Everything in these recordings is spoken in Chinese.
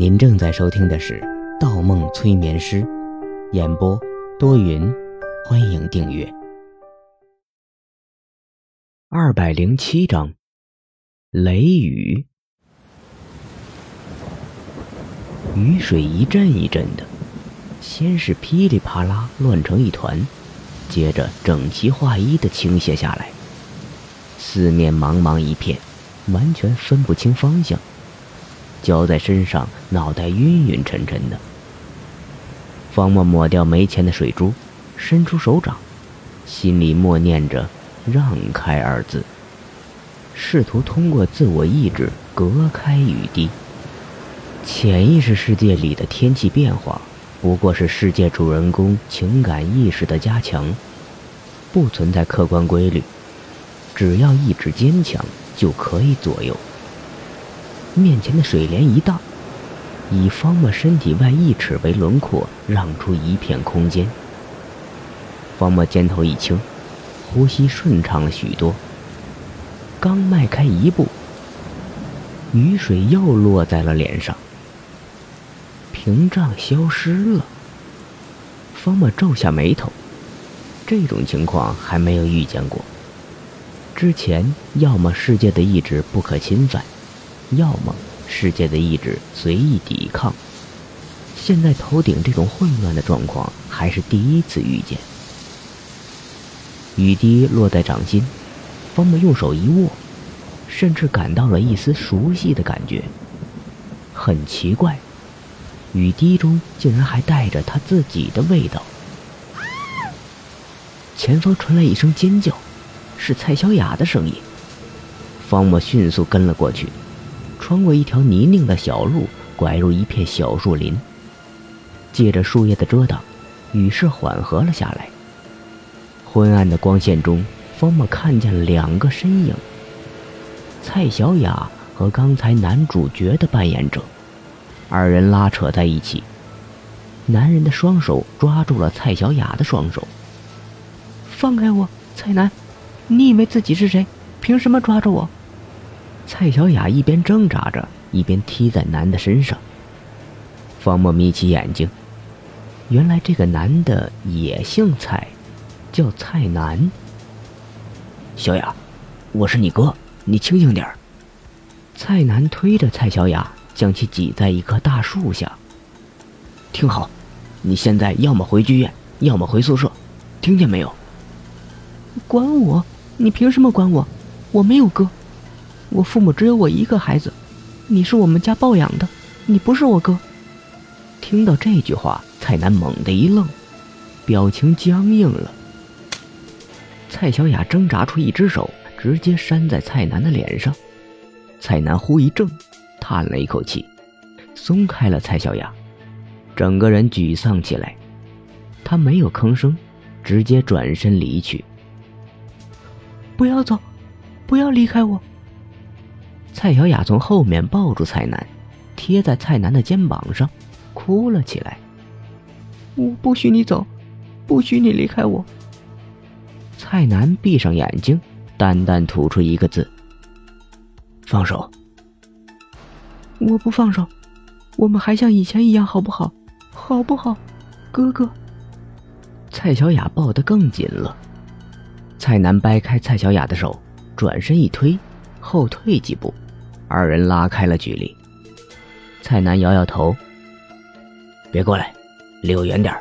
您正在收听的是《盗梦催眠师》，演播多云，欢迎订阅。二百零七章，雷雨，雨水一阵一阵的，先是噼里啪啦乱成一团，接着整齐划一的倾泻下来，四面茫茫一片，完全分不清方向。浇在身上，脑袋晕晕沉沉的。方墨抹掉眉前的水珠，伸出手掌，心里默念着“让开”二字，试图通过自我意志隔开雨滴。潜意识世界里的天气变化，不过是世界主人公情感意识的加强，不存在客观规律，只要意志坚强，就可以左右。面前的水帘一荡，以方墨身体外一尺为轮廓，让出一片空间。方墨肩头一轻，呼吸顺畅了许多。刚迈开一步，雨水又落在了脸上，屏障消失了。方墨皱下眉头，这种情况还没有遇见过。之前要么世界的意志不可侵犯。要么世界的意志随意抵抗。现在头顶这种混乱的状况还是第一次遇见。雨滴落在掌心，方木用手一握，甚至感到了一丝熟悉的感觉。很奇怪，雨滴中竟然还带着他自己的味道。前方传来一声尖叫，是蔡小雅的声音。方木迅速跟了过去。穿过一条泥泞的小路，拐入一片小树林。借着树叶的遮挡，雨势缓和了下来。昏暗的光线中，方墨看见了两个身影：蔡小雅和刚才男主角的扮演者。二人拉扯在一起，男人的双手抓住了蔡小雅的双手。放开我，蔡楠！你以为自己是谁？凭什么抓着我？蔡小雅一边挣扎着，一边踢在男的身上。方墨眯起眼睛，原来这个男的也姓蔡，叫蔡楠。小雅，我是你哥，你清醒点儿蔡楠推着蔡小雅，将其挤在一棵大树下。听好，你现在要么回剧院，要么回宿舍，听见没有？管我？你凭什么管我？我没有哥。我父母只有我一个孩子，你是我们家抱养的，你不是我哥。听到这句话，蔡楠猛地一愣，表情僵硬了。蔡小雅挣扎出一只手，直接扇在蔡楠的脸上。蔡楠忽一怔，叹了一口气，松开了蔡小雅，整个人沮丧起来。他没有吭声，直接转身离去。不要走，不要离开我。蔡小雅从后面抱住蔡楠，贴在蔡楠的肩膀上，哭了起来。我不许你走，不许你离开我。蔡楠闭上眼睛，淡淡吐出一个字：“放手。”我不放手，我们还像以前一样，好不好？好不好，哥哥？蔡小雅抱得更紧了。蔡楠掰开蔡小雅的手，转身一推。后退几步，二人拉开了距离。蔡楠摇摇头：“别过来，离我远点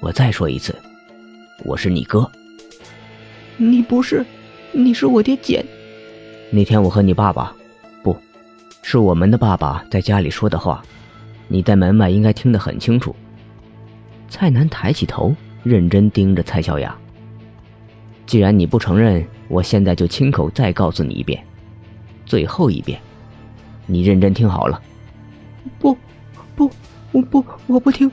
我再说一次，我是你哥。你不是，你是我爹简。那天我和你爸爸，不，是我们的爸爸在家里说的话，你在门外应该听得很清楚。蔡南抬起头，认真盯着蔡小雅。既然你不承认，我现在就亲口再告诉你一遍，最后一遍，你认真听好了。不，不，我不，我不听。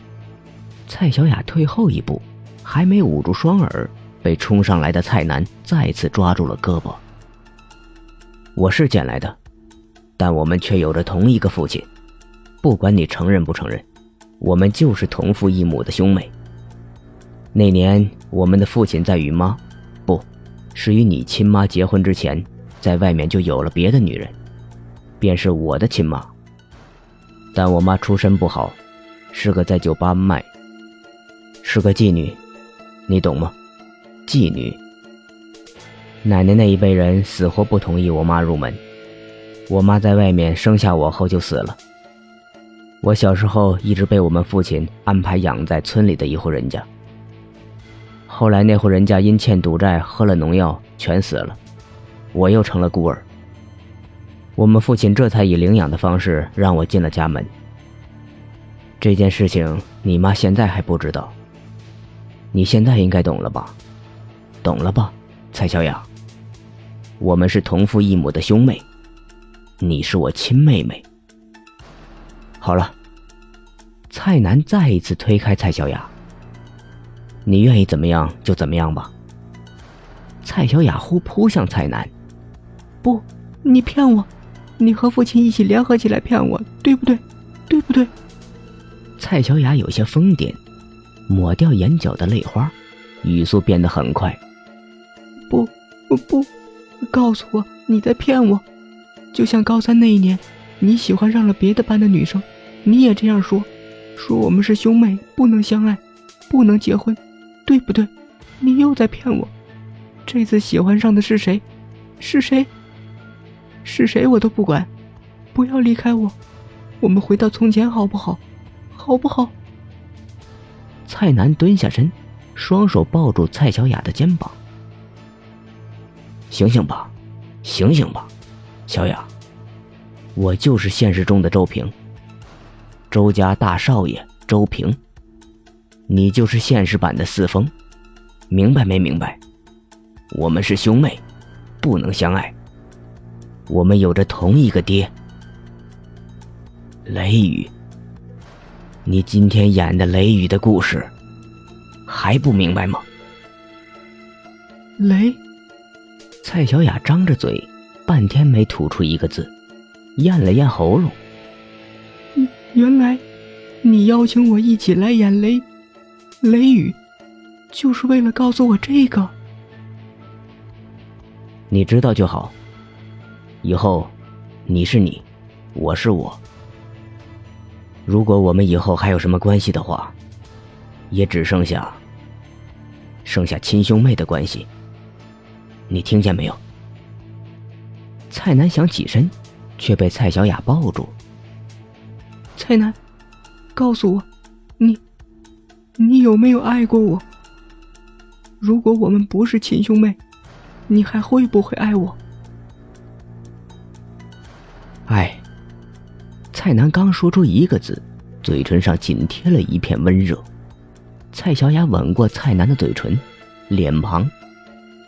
蔡小雅退后一步，还没捂住双耳，被冲上来的蔡楠再次抓住了胳膊。我是捡来的，但我们却有着同一个父亲，不管你承认不承认，我们就是同父异母的兄妹。那年我们的父亲在与妈。是与你亲妈结婚之前，在外面就有了别的女人，便是我的亲妈。但我妈出身不好，是个在酒吧卖，是个妓女，你懂吗？妓女。奶奶那一辈人死活不同意我妈入门，我妈在外面生下我后就死了。我小时候一直被我们父亲安排养在村里的一户人家。后来那户人家因欠赌债喝了农药全死了，我又成了孤儿。我们父亲这才以领养的方式让我进了家门。这件事情你妈现在还不知道，你现在应该懂了吧？懂了吧，蔡小雅？我们是同父异母的兄妹，你是我亲妹妹。好了，蔡南再一次推开蔡小雅。你愿意怎么样就怎么样吧。蔡小雅忽扑向蔡南，不，你骗我，你和父亲一起联合起来骗我，对不对？对不对？蔡小雅有些疯癫，抹掉眼角的泪花，语速变得很快。不，不，不。告诉我你在骗我，就像高三那一年，你喜欢上了别的班的女生，你也这样说，说我们是兄妹，不能相爱，不能结婚，对不对？你又在骗我。这次喜欢上的是谁？是谁？是谁我都不管，不要离开我，我们回到从前好不好？好不好？蔡楠蹲下身，双手抱住蔡小雅的肩膀。醒醒吧，醒醒吧，小雅，我就是现实中的周平，周家大少爷周平，你就是现实版的四风，明白没明白？我们是兄妹，不能相爱。我们有着同一个爹，雷雨。你今天演的雷雨的故事，还不明白吗？雷。蔡小雅张着嘴，半天没吐出一个字，咽了咽喉咙。原来，你邀请我一起来演雷，雷雨，就是为了告诉我这个。你知道就好。以后，你是你，我是我。如果我们以后还有什么关系的话，也只剩下，剩下亲兄妹的关系。你听见没有？蔡南想起身，却被蔡小雅抱住。蔡南，告诉我，你，你有没有爱过我？如果我们不是亲兄妹，你还会不会爱我？爱。蔡南刚说出一个字，嘴唇上紧贴了一片温热。蔡小雅吻过蔡南的嘴唇，脸庞。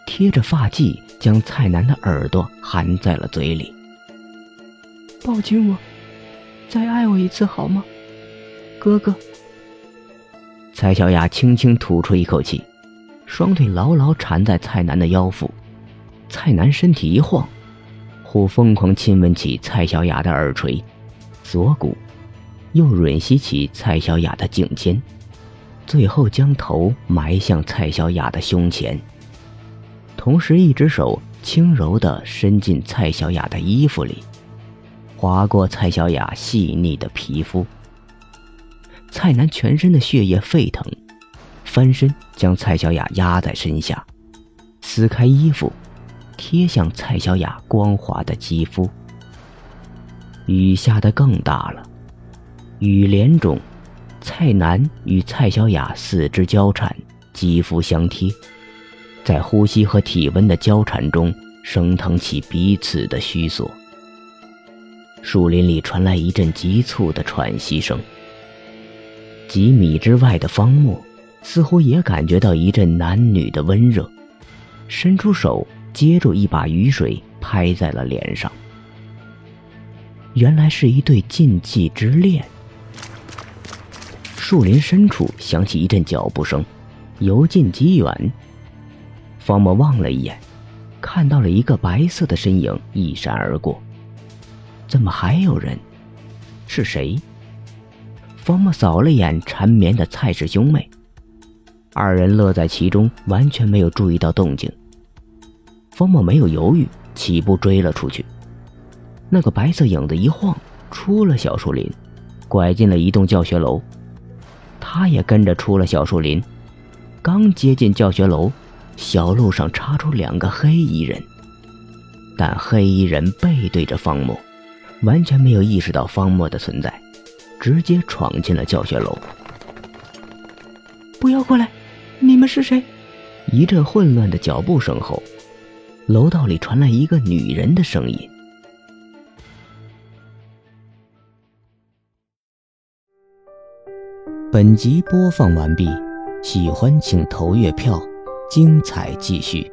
贴着发髻，将蔡楠的耳朵含在了嘴里。抱紧我，再爱我一次好吗，哥哥？蔡小雅轻轻吐出一口气，双腿牢牢缠在蔡楠的腰腹。蔡楠身体一晃，忽疯狂亲吻起蔡小雅的耳垂、锁骨，又吮吸起蔡小雅的颈肩，最后将头埋向蔡小雅的胸前。同时，一只手轻柔地伸进蔡小雅的衣服里，划过蔡小雅细腻的皮肤。蔡楠全身的血液沸腾，翻身将蔡小雅压在身下，撕开衣服，贴向蔡小雅光滑的肌肤。雨下得更大了，雨帘中，蔡楠与蔡小雅四肢交缠，肌肤相贴。在呼吸和体温的交缠中，升腾起彼此的虚索。树林里传来一阵急促的喘息声。几米之外的方墨，似乎也感觉到一阵男女的温热，伸出手接住一把雨水，拍在了脸上。原来是一对禁忌之恋。树林深处响起一阵脚步声，由近及远。方墨望了一眼，看到了一个白色的身影一闪而过。怎么还有人？是谁？方墨扫了眼缠绵的蔡氏兄妹，二人乐在其中，完全没有注意到动静。方墨没有犹豫，起步追了出去。那个白色影子一晃，出了小树林，拐进了一栋教学楼。他也跟着出了小树林，刚接近教学楼，小路上插出两个黑衣人。但黑衣人背对着方墨，完全没有意识到方墨的存在，直接闯进了教学楼。不要过来！你们是谁？一阵混乱的脚步声后，楼道里传来一个女人的声音。本集播放完毕，喜欢请投月票，精彩继续。